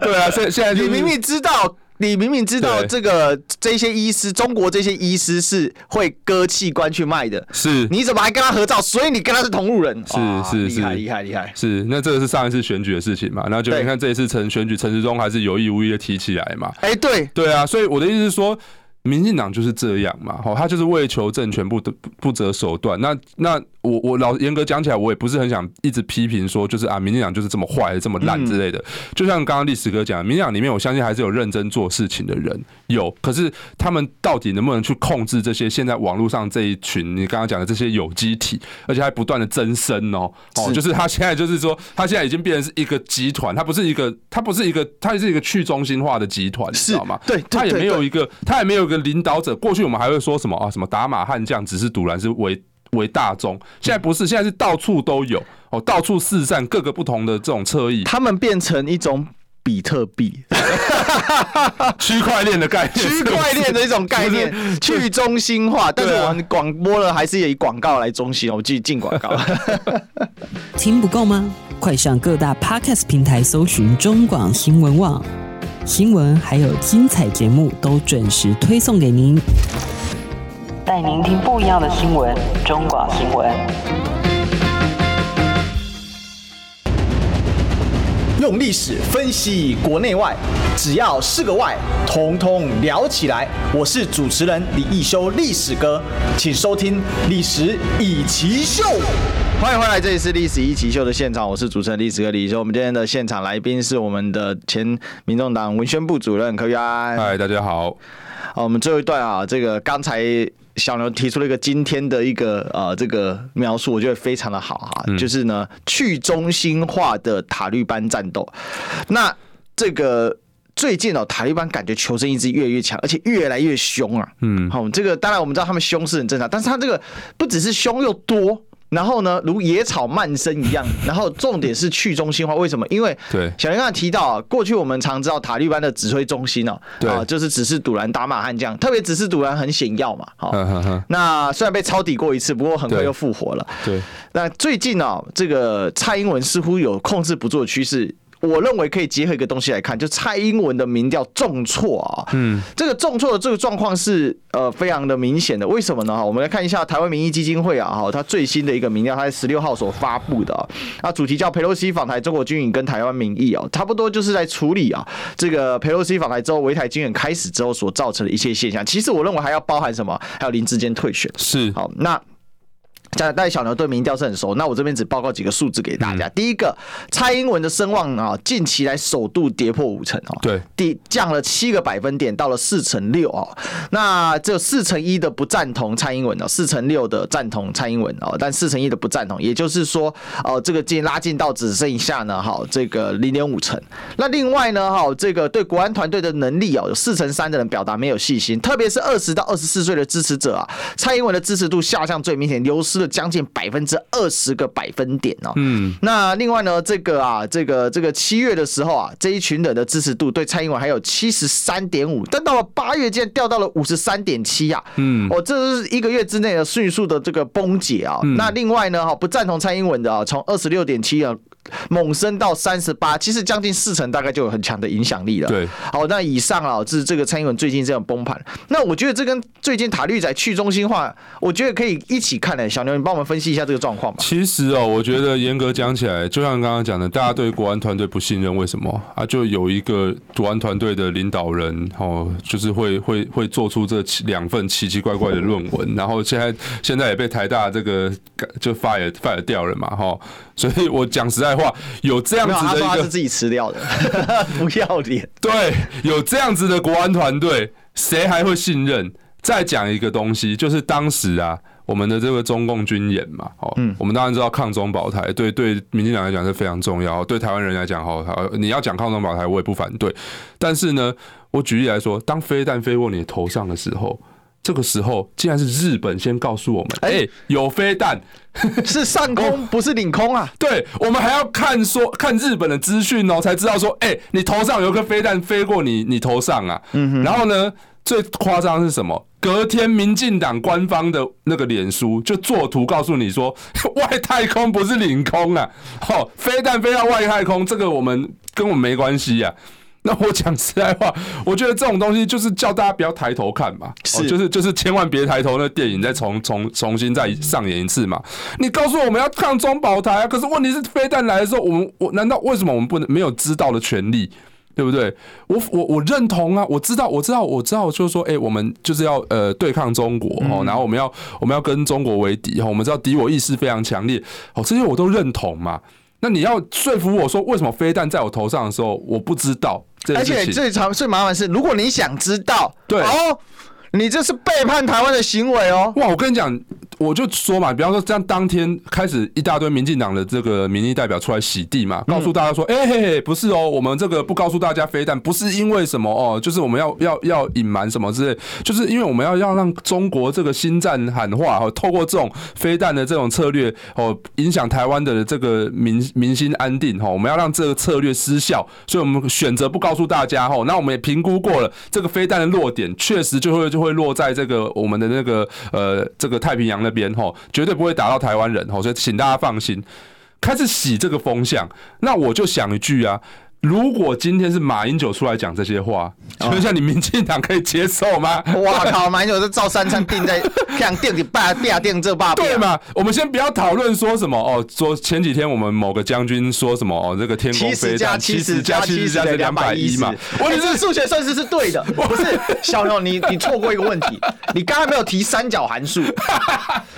对啊，现现在你明明知道。你明明知道这个这些医师，中国这些医师是会割器官去卖的，是？你怎么还跟他合照？所以你跟他是同路人，是是是，厉害厉害厉害，是。那这个是上一次选举的事情嘛？那就你看这一次陈选举，陈时中还是有意无意的提起来嘛？哎，对对啊，所以我的意思是说。民进党就是这样嘛，好，他就是为求政权不得不择手段。那那我我老严格讲起来，我也不是很想一直批评说，就是啊，民进党就是这么坏、这么烂之类的。就像刚刚历史哥讲，民进党里面我相信还是有认真做事情的人，有。可是他们到底能不能去控制这些现在网络上这一群你刚刚讲的这些有机体，而且还不断的增生哦，哦，就是他现在就是说，他现在已经变成是一个集团，他不是一个，他不是一个，他是一个去中心化的集团，你知道吗？对，他也没有一个，他也没有一个。领导者，过去我们还会说什么啊？什么打马悍将，只是赌烂是为为大众。现在不是，现在是到处都有哦，到处四散各个不同的这种侧翼，他们变成一种比特币，区块链的概念，区块链的一种概念，去中心化。但是我们广播了，还是以广告来中心，我继续进广告。听不够吗？快上各大 Podcast 平台搜寻中广新闻网。新闻还有精彩节目都准时推送给您，带您听不一样的新闻。中广新闻，用历史分析国内外，只要是个“外”，统统聊起来。我是主持人李易修，历史哥，请收听《历史以奇秀》。欢迎回来，这里是历史一奇秀的现场，我是主持人历史哥李易修。我们今天的现场来宾是我们的前民众党文宣部主任柯玉安。嗨，大家好。好，我们最后一段啊，这个刚才小牛提出了一个今天的一个呃这个描述，我觉得非常的好啊，嗯、就是呢去中心化的塔利班战斗。那这个最近哦，塔利班感觉求生意志越来越强，而且越来越凶啊。嗯，好，这个当然我们知道他们凶是很正常，但是他这个不只是凶又多。然后呢，如野草蔓生一样。然后重点是去中心化，为什么？因为小林刚才提到啊，过去我们常知道塔利班的指挥中心哦，啊，就是只是堵拦打马悍将，特别只是堵拦很显要嘛。好，那虽然被抄底过一次，不过很快又复活了。对，那最近哦，这个蔡英文似乎有控制不住的趋势。我认为可以结合一个东西来看，就蔡英文的民调重挫啊，嗯，这个重挫的这个状况是呃非常的明显的。为什么呢？哈，我们来看一下台湾民意基金会啊，哈，它最新的一个民调，它在十六号所发布的啊，主题叫佩洛西访台，中国军演跟台湾民意啊，差不多就是在处理啊这个佩洛西访台之后，围台军演开始之后所造成的一切现象。其实我认为还要包含什么？还有林志坚退选是好那。大家小牛对民调是很熟，那我这边只报告几个数字给大家。第一个，蔡英文的声望啊，近期来首度跌破五成哦，对，第降了七个百分点，到了四成六哦。那只有四成一的不赞同蔡英文哦，四成六的赞同蔡英文哦，但四成一的不赞同，也就是说，哦，这个进拉近到只剩下呢，哈，这个零点五成。那另外呢，哈，这个对国安团队的能力哦，有四成三的人表达没有信心，特别是二十到二十四岁的支持者啊，蔡英文的支持度下降最明显，流失了。将近百分之二十个百分点哦，嗯，那另外呢，这个啊，这个这个七月的时候啊，这一群人的支持度对蔡英文还有七十三点五，但到了八月竟然掉到了五十三点七啊，嗯，哦，这是一个月之内的迅速的这个崩解啊。那另外呢，哈，不赞同蔡英文的啊，从二十六点七啊。猛升到三十八，其实将近四成，大概就有很强的影响力了。对，好，那以上啊，这是这个蔡英文最近这样崩盘。那我觉得这跟最近塔绿仔去中心化，我觉得可以一起看的。小牛，你帮我们分析一下这个状况吧。其实哦，我觉得严格讲起来，就像刚刚讲的，大家对国安团队不信任，为什么啊？就有一个国安团队的领导人哦，就是会会会做出这两份奇奇怪怪的论文，然后现在现在也被台大这个就 fire fire 掉了嘛，哈。所以我讲实在。话，有这样子的一个，他是自己吃掉的，不要脸。对，有这样子的国安团队，谁还会信任？再讲一个东西，就是当时啊。我们的这个中共军演嘛，哦，我们当然知道抗中保台，对对，民进党来讲是非常重要，对台湾人来讲，好，你要讲抗中保台，我也不反对。但是呢，我举例来说，当飞弹飞过你头上的时候，这个时候竟然是日本先告诉我们，哎，有飞弹，是上空，不是领空啊。对，我们还要看说看日本的资讯哦，才知道说，哎，你头上有个飞弹飞过你你头上啊。然后呢，最夸张的是什么？隔天，民进党官方的那个脸书就作图告诉你说，外太空不是领空啊，哦，飞弹飞到外太空，这个我们跟我们没关系啊。那我讲实在话，我觉得这种东西就是叫大家不要抬头看嘛，是，就是就是千万别抬头，那电影再重重重新再上演一次嘛。你告诉我们要抗中保台啊，可是问题是飞弹来的时候，我们我难道为什么我们不能没有知道的权利？对不对？我我我认同啊！我知道，我知道，我知道，就是说，哎，我们就是要呃对抗中国哦，然后我们要我们要跟中国为敌哈，我们知道敌我意识非常强烈哦，这些我都认同嘛。那你要说服我说，为什么飞弹在我头上的时候我不知道？而且最常最麻烦是，如果你想知道，对哦，你这是背叛台湾的行为哦。哇，我跟你讲。我就说嘛，比方说，这样当天开始一大堆民进党的这个民意代表出来洗地嘛，告诉大家说，哎嘿嘿，不是哦，我们这个不告诉大家飞弹，不是因为什么哦，就是我们要要要隐瞒什么之类，就是因为我们要要让中国这个新战喊话哦，透过这种飞弹的这种策略哦，影响台湾的这个民民心安定哈，我们要让这个策略失效，所以我们选择不告诉大家哈，那我们也评估过了，这个飞弹的落点确实就会就会落在这个我们的那个呃这个太平洋那。边吼，绝对不会打到台湾人吼，所以请大家放心，开始洗这个风向。那我就想一句啊。如果今天是马英九出来讲这些话，请问一下，你民进党可以接受吗？哇靠，马英九是照三餐定在这样定，你爸爸定这爸对嘛？我们先不要讨论说什么哦，说前几天我们某个将军说什么哦，这个天空飞弹七十加七十加是两百一嘛？我你这数学算式是对的，不是小牛，你你错过一个问题，你刚才没有提三角函数，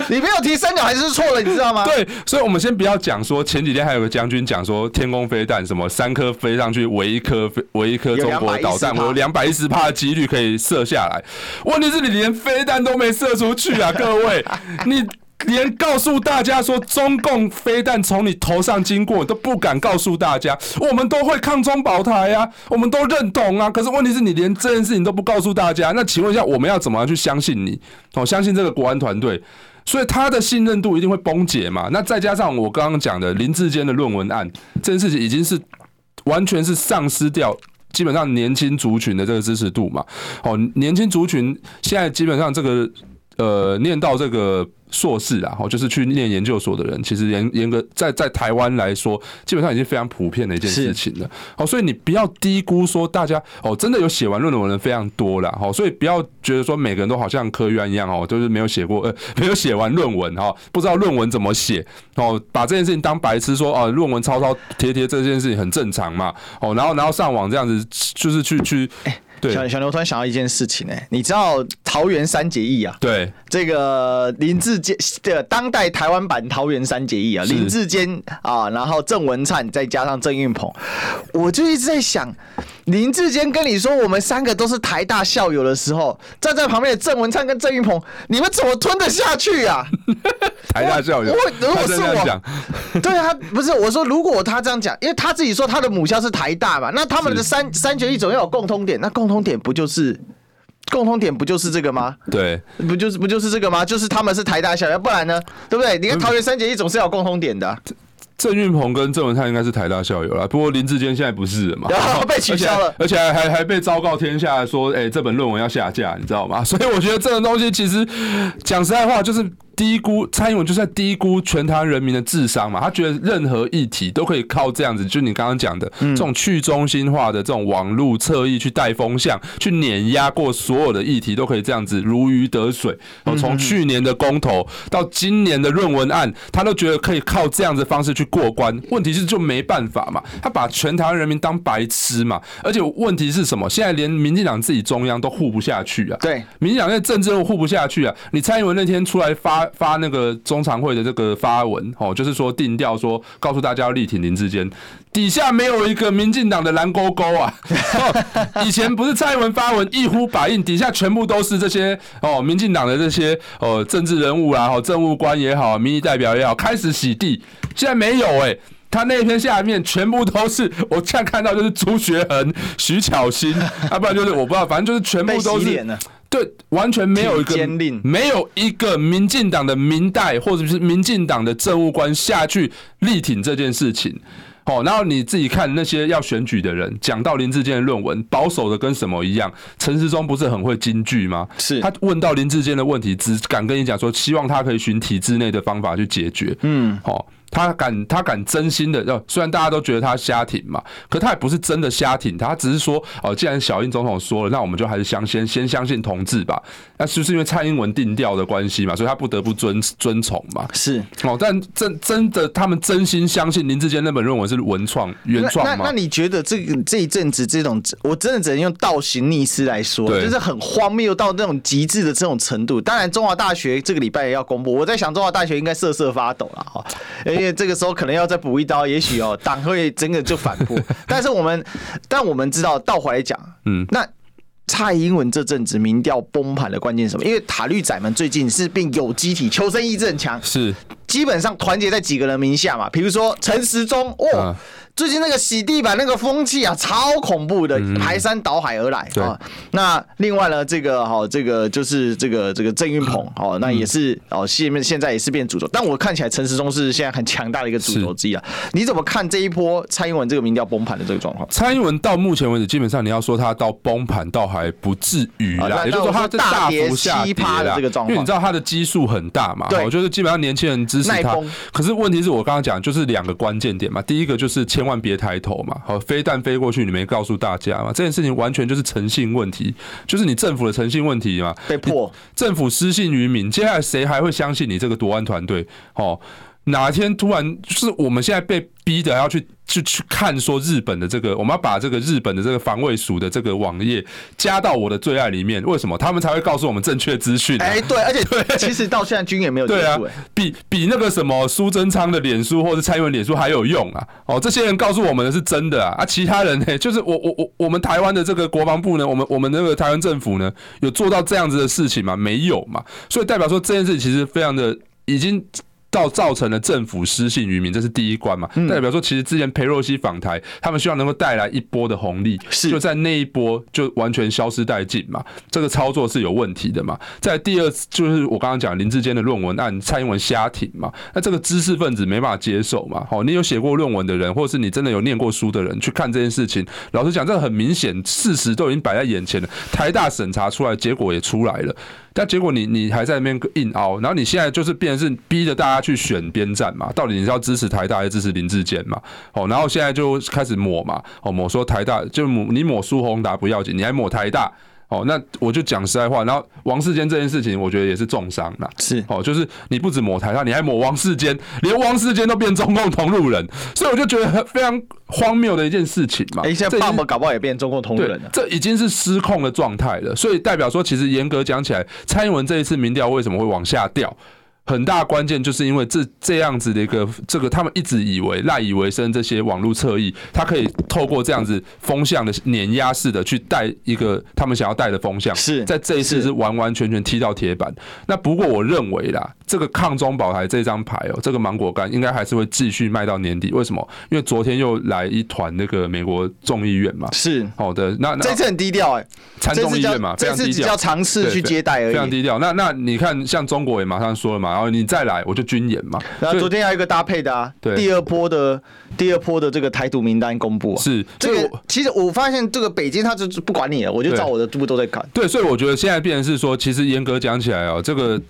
你没有提三角函数是错了，你知道吗？对，所以我们先不要讲说前几天还有个将军讲说天宫飞弹什么三颗飞。飞上去，围一颗，围一颗中国导弹，我有两百一十趴的几率可以射下来。问题是你连飞弹都没射出去啊，各位，你连告诉大家说中共飞弹从你头上经过都不敢告诉大家，我们都会抗中保台啊，我们都认同啊。可是问题是你连这件事情都不告诉大家，那请问一下，我们要怎么样去相信你？哦，相信这个国安团队，所以他的信任度一定会崩解嘛。那再加上我刚刚讲的林志坚的论文案，这件事情已经是。完全是丧失掉基本上年轻族群的这个支持度嘛？哦，年轻族群现在基本上这个呃念到这个。硕士啊，哦，就是去念研究所的人，其实严严格在在台湾来说，基本上已经非常普遍的一件事情了。哦，所以你不要低估说大家哦，真的有写完论文的人非常多了。哦，所以不要觉得说每个人都好像科员一样哦，就是没有写过 呃，没有写完论文哈，不知道论文怎么写哦，把这件事情当白痴说哦，论文抄抄贴贴这件事情很正常嘛。哦，然后然后上网这样子就是去去。对小小牛突然想到一件事情呢、欸，你知道桃园三结义啊？对，这个林志坚的当代台湾版桃园三结义啊，林志坚啊，然后郑文灿再加上郑运鹏，我就一直在想。林志坚跟你说我们三个都是台大校友的时候，站在旁边的郑文灿跟郑运鹏，你们怎么吞得下去啊？台大校友，如果是我，对啊，不是我说，如果他这样讲，因为他自己说他的母校是台大嘛，那他们的三三结义总要有共通点，那共通点不就是共通点不就是这个吗？对，不就是不就是这个吗？就是他们是台大校友，不然呢？对不对？你看桃园三结义总是要有共通点的。郑运鹏跟郑文灿应该是台大校友了，不过林志坚现在不是了嘛，然 后被取消了，而且还还还被昭告天下说，哎，这本论文要下架，你知道吗？所以我觉得这种东西其实讲实在话就是。低估蔡英文就是在低估全台湾人民的智商嘛？他觉得任何议题都可以靠这样子，就你刚刚讲的这种去中心化的这种网络侧翼去带风向，去碾压过所有的议题，都可以这样子如鱼得水。哦，从去年的公投到今年的论文案，他都觉得可以靠这样子的方式去过关。问题是就没办法嘛？他把全台湾人民当白痴嘛？而且问题是什么？现在连民进党自己中央都护不下去啊！对，民进党在政治都护不下去啊！你蔡英文那天出来发。发发那个中常会的这个发文哦，就是说定调说告诉大家要力挺林志坚，底下没有一个民进党的蓝勾勾啊。以前不是蔡英文发文一呼百应，底下全部都是这些哦，民进党的这些哦政治人物啊，哦政务官也好，民意代表也好，开始洗地。现在没有哎、欸，他那篇下面全部都是 我现在看到就是朱学恒、徐巧芯，要、啊、不然就是我不知道，反正就是全部都是。对，完全没有一个没有一个民进党的民代或者是民进党的政务官下去力挺这件事情。哦，然后你自己看那些要选举的人讲到林志坚的论文，保守的跟什么一样？陈时中不是很会金句吗？是他问到林志坚的问题，只敢跟你讲说，希望他可以循体制内的方法去解决。嗯，好。他敢，他敢真心的，要，虽然大家都觉得他瞎挺嘛，可他也不是真的瞎挺，他只是说，哦，既然小英总统说了，那我们就还是相先先相信同志吧。那是不是因为蔡英文定调的关系嘛？所以他不得不遵遵从嘛。是哦，但真真的，他们真心相信林志坚那本论文是文创原创吗？那那你觉得这个这一阵子这种，我真的只能用倒行逆施来说，就是很荒谬到那种极致的这种程度。当然，中华大学这个礼拜也要公布，我在想中华大学应该瑟瑟发抖了哈。因为这个时候可能要再补一刀，也许哦，党会真的就反扑。但是我们，但我们知道倒回来讲，嗯，那蔡英文这阵子民调崩盘的关键是什么？因为塔绿仔们最近是变有机体，求生意志很强，是基本上团结在几个人名下嘛，比如说陈时中哦。啊最近那个洗地板那个风气啊，超恐怖的，排山倒海而来啊。那另外呢，这个哈，这个就是这个这个郑运鹏哦，那也是哦，现面现在也是变主轴。但我看起来陈时中是现在很强大的一个主轴之一啊。你怎么看这一波蔡英文这个民调崩盘的这个状况？蔡英文到目前为止，基本上你要说他到崩盘，倒还不至于啦。也就是说，他大幅下跌的这个状况，因为你知道他的基数很大嘛。对，我觉得基本上年轻人支持他。可是问题是我刚刚讲，就是两个关键点嘛。第一个就是千万别抬头嘛，好，飞弹飞过去，你没告诉大家嘛？这件事情完全就是诚信问题，就是你政府的诚信问题嘛。被迫，政府失信于民，接下来谁还会相信你这个夺安团队？哦。哪一天突然就是我们现在被逼的要去去去看说日本的这个，我们要把这个日本的这个防卫署的这个网页加到我的最爱里面，为什么他们才会告诉我们正确资讯？哎，对，而且对，其实到现在军也没有对啊，比比那个什么苏贞昌的脸书或者蔡英文脸书还有用啊！哦，这些人告诉我们的是真的啊！啊，其他人呢？就是我我我我们台湾的这个国防部呢，我们我们那个台湾政府呢，有做到这样子的事情吗？没有嘛！所以代表说这件事情其实非常的已经。到造成了政府失信于民，这是第一关嘛？代表说，其实之前裴洛西访台，他们希望能够带来一波的红利，就在那一波就完全消失殆尽嘛。这个操作是有问题的嘛。在第二次就是我刚刚讲林志坚的论文案，蔡英文瞎挺嘛，那这个知识分子没办法接受嘛。好，你有写过论文的人，或者是你真的有念过书的人去看这件事情，老实讲，这个很明显，事实都已经摆在眼前了。台大审查出来，结果也出来了。但结果你你还在那边硬凹，然后你现在就是变是逼着大家去选边站嘛？到底你是要支持台大还是支持林志坚嘛？哦，然后现在就开始抹嘛，哦抹说台大就抹你抹苏宏达不要紧，你还抹台大。哦，那我就讲实在话，然后王世坚这件事情，我觉得也是重伤了。是，哦，就是你不止抹台大，你还抹王世坚，连王世坚都变中共同路人，所以我就觉得非常荒谬的一件事情嘛。哎，现在爸爸搞不好也变中共同路人了，这已经是失控的状态了。所以代表说，其实严格讲起来，蔡英文这一次民调为什么会往下掉？很大关键就是因为这这样子的一个这个，他们一直以为赖以为生这些网络侧翼，他可以透过这样子风向的碾压式的去带一个他们想要带的风向，是在这一次是完完全全踢到铁板。那不过我认为啦，这个抗中保台这张牌哦，这个芒果干应该还是会继续卖到年底。为什么？因为昨天又来一团那个美国众议院嘛，是好的。那这次很低调哎，参众议院嘛，这次只叫尝试去接待而已，非常低调。那那你看，像中国也马上说了嘛。然后你再来，我就军演嘛。然后昨天还有一个搭配的啊，对，第二波的第二波的这个台独名单公布。啊是这个，其实我发现这个北京他就不管你了，我就照我的步都在赶。对，所以我觉得现在变成是说，其实严格讲起来哦，这个。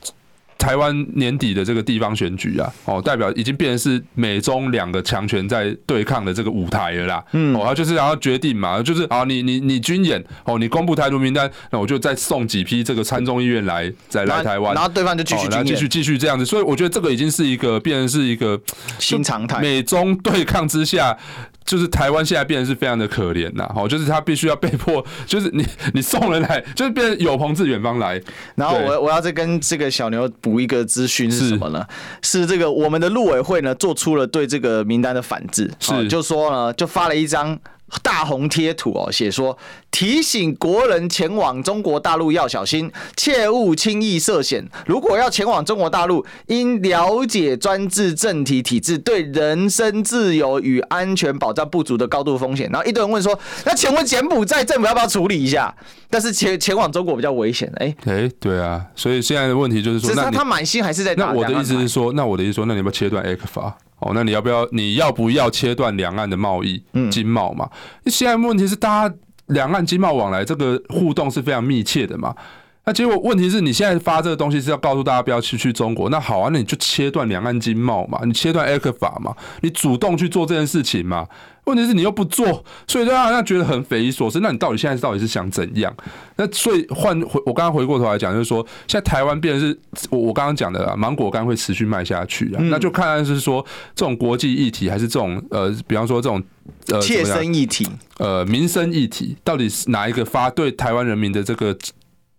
台湾年底的这个地方选举啊，哦，代表已经变成是美中两个强权在对抗的这个舞台了啦。嗯，哦，就是然后决定嘛，就是啊，你你你军演，哦，你公布台独名单，那我就再送几批这个参众议院来，再来台湾，然后对方就继续军演，继续继续这样子。所以我觉得这个已经是一个变成是一个新常态，美中对抗之下。就是台湾现在变得是非常的可怜呐，哦，就是他必须要被迫，就是你你送人来，就是变成有朋自远方来。然后我我要再跟这个小牛补一个资讯是什么呢？是，是这个我们的陆委会呢做出了对这个名单的反制，是就说呢就发了一张。大红贴图哦，写说提醒国人前往中国大陆要小心，切勿轻易涉险。如果要前往中国大陆，应了解专制政体体制对人身自由与安全保障不足的高度风险。然后一堆人问说，那请问柬埔寨政府要不要处理一下？但是前前往中国比较危险，哎哎，对啊，所以现在的问题就是说，那他满心还是在那我的意思是说，那我的意思说，那你要不要切断 A 克法哦，那你要不要？你要不要切断两岸的贸易、经贸嘛？现在问题是，大家两岸经贸往来这个互动是非常密切的嘛。那结果问题是你现在发这个东西是要告诉大家不要去去中国。那好啊，那你就切断两岸经贸嘛，你切断 ECFA 嘛，你主动去做这件事情嘛。问题是你又不做，所以让人觉得很匪夷所思。那你到底现在到底是想怎样？那所以换回我刚刚回过头来讲，就是说现在台湾变成是我我刚刚讲的啊，芒果干会持续卖下去啊。那就看看是说这种国际议题，还是这种呃，比方说这种呃切身议题，呃民生议题，到底是哪一个发对台湾人民的这个？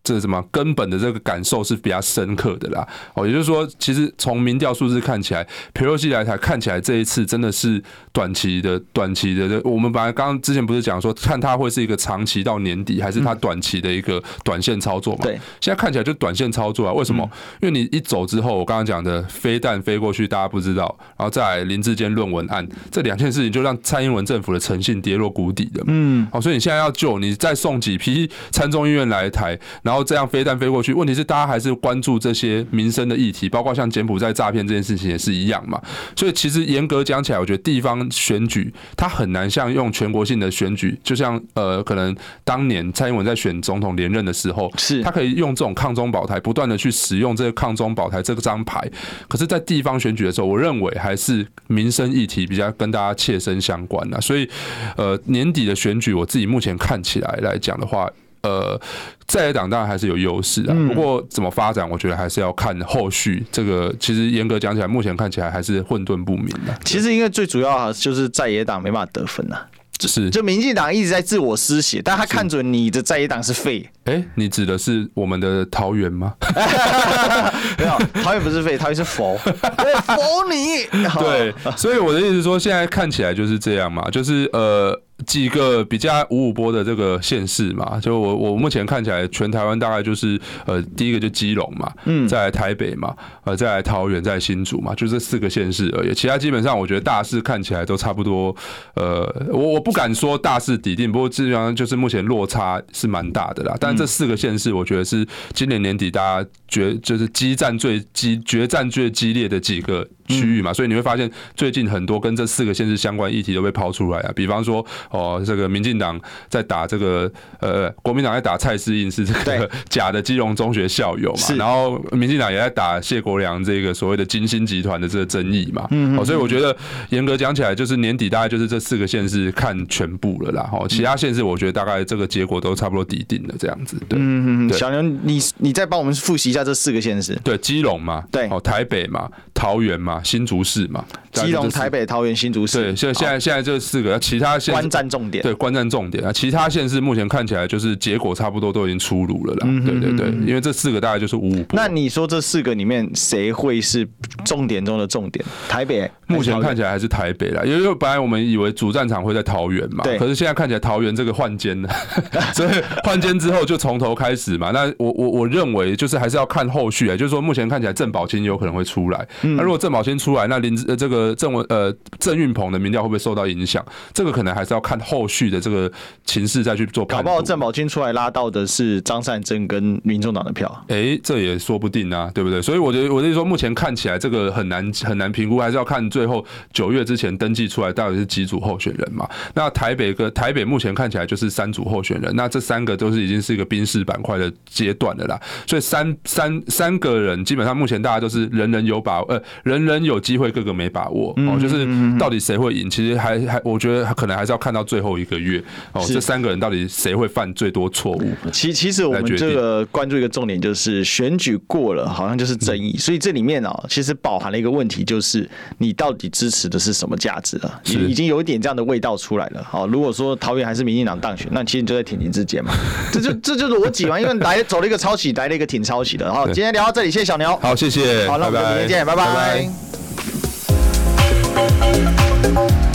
这是什么根本的这个感受是比较深刻的啦，哦，也就是说，其实从民调数字看起来，裴洛西来台看起来这一次真的是短期的，短期的。我们本来刚刚之前不是讲说，看它会是一个长期到年底，还是它短期的一个短线操作嘛？对，现在看起来就短线操作啊。为什么？因为你一走之后，我刚刚讲的飞弹飞过去，大家不知道，然后再来林志坚论文案这两件事情，就让蔡英文政府的诚信跌落谷底的。嗯，哦，所以你现在要救，你再送几批参众议院来台，然后这样飞弹飞过去，问题是大家还是关注这些民生的议题，包括像柬埔寨诈骗这件事情也是一样嘛。所以其实严格讲起来，我觉得地方选举它很难像用全国性的选举，就像呃，可能当年蔡英文在选总统连任的时候，是他可以用这种抗中保台，不断的去使用这个抗中保台这个张牌。可是，在地方选举的时候，我认为还是民生议题比较跟大家切身相关的。所以，呃，年底的选举，我自己目前看起来来讲的话。呃，在野党当然还是有优势啊，不过怎么发展，我觉得还是要看后续。这个其实严格讲起来，目前看起来还是混沌不明的。其实因为最主要就是在野党没办法得分呐，就是就民进党一直在自我失血，但他看准你的在野党是废。哎、欸，你指的是我们的桃园吗？没有，桃园不是废，桃园是佛，佛你。对，所以我的意思是说，现在看起来就是这样嘛，就是呃。几个比较五五波的这个县市嘛，就我我目前看起来，全台湾大概就是呃，第一个就基隆嘛，嗯，再来台北嘛，呃，再来桃园，再来新竹嘛，就这四个县市而已。其他基本上我觉得大势看起来都差不多。呃，我我不敢说大势底定，不过基本上就是目前落差是蛮大的啦。但这四个县市，我觉得是今年年底大家决就是激战最激决战最激烈的几个。区域嘛，所以你会发现最近很多跟这四个县市相关议题都被抛出来啊，比方说哦，这个民进党在打这个呃，国民党在打蔡适应是这个 假的基隆中学校友嘛，然后民进党也在打谢国良这个所谓的金星集团的这个争议嘛，哦，所以我觉得严格讲起来，就是年底大概就是这四个县市看全部了啦，哦，其他县市我觉得大概这个结果都差不多底定了这样子，对，嗯嗯，小牛，你你再帮我们复习一下这四个县市，对，基隆嘛，对，哦，台北嘛，桃园嘛。新竹市嘛，基隆、台北、桃园、新竹市。对，现现在现在这四个，其他县观战重点。对，观战重点啊，其他县市目前看起来就是结果差不多都已经出炉了啦。对对对，因为这四个大概就是五五。那你说这四个里面谁会是重点中的重点？台北目前看起来还是台北啦，因为本来我们以为主战场会在桃园嘛，对。可是现在看起来桃园这个换肩了，所以换肩之后就从头开始嘛。那我我我认为就是还是要看后续啊，就是说目前看起来郑宝清有可能会出来。那如果郑宝清出来，那林呃这个郑文呃郑运鹏的民调会不会受到影响？这个可能还是要看后续的这个情势再去做。搞不好郑宝清出来拉到的是张善政跟民众党的票，哎，这也说不定啊，对不对？所以我觉得我就是说，目前看起来这个很难很难评估，还是要看最后九月之前登记出来到底是几组候选人嘛。那台北跟台北目前看起来就是三组候选人，那这三个都是已经是一个宾士板块的阶段了啦。所以三三三个人基本上目前大家都是人人有把握，呃，人人有机会。个个没把握哦，就是到底谁会赢？其实还还，我觉得可能还是要看到最后一个月哦，这三个人到底谁会犯最多错误？其其实我们这个关注一个重点就是选举过了，好像就是争议，所以这里面哦，其实饱含了一个问题，就是你到底支持的是什么价值啊？已已经有一点这样的味道出来了。好，如果说桃园还是民进党当选，那其实你就在挺林智坚嘛，这就这就是逻辑嘛，因为来走了一个抄袭，来了一个挺抄袭的。好，今天聊到这里，谢谢小牛。好，谢谢。好，那我们就明天见，拜拜。拜拜。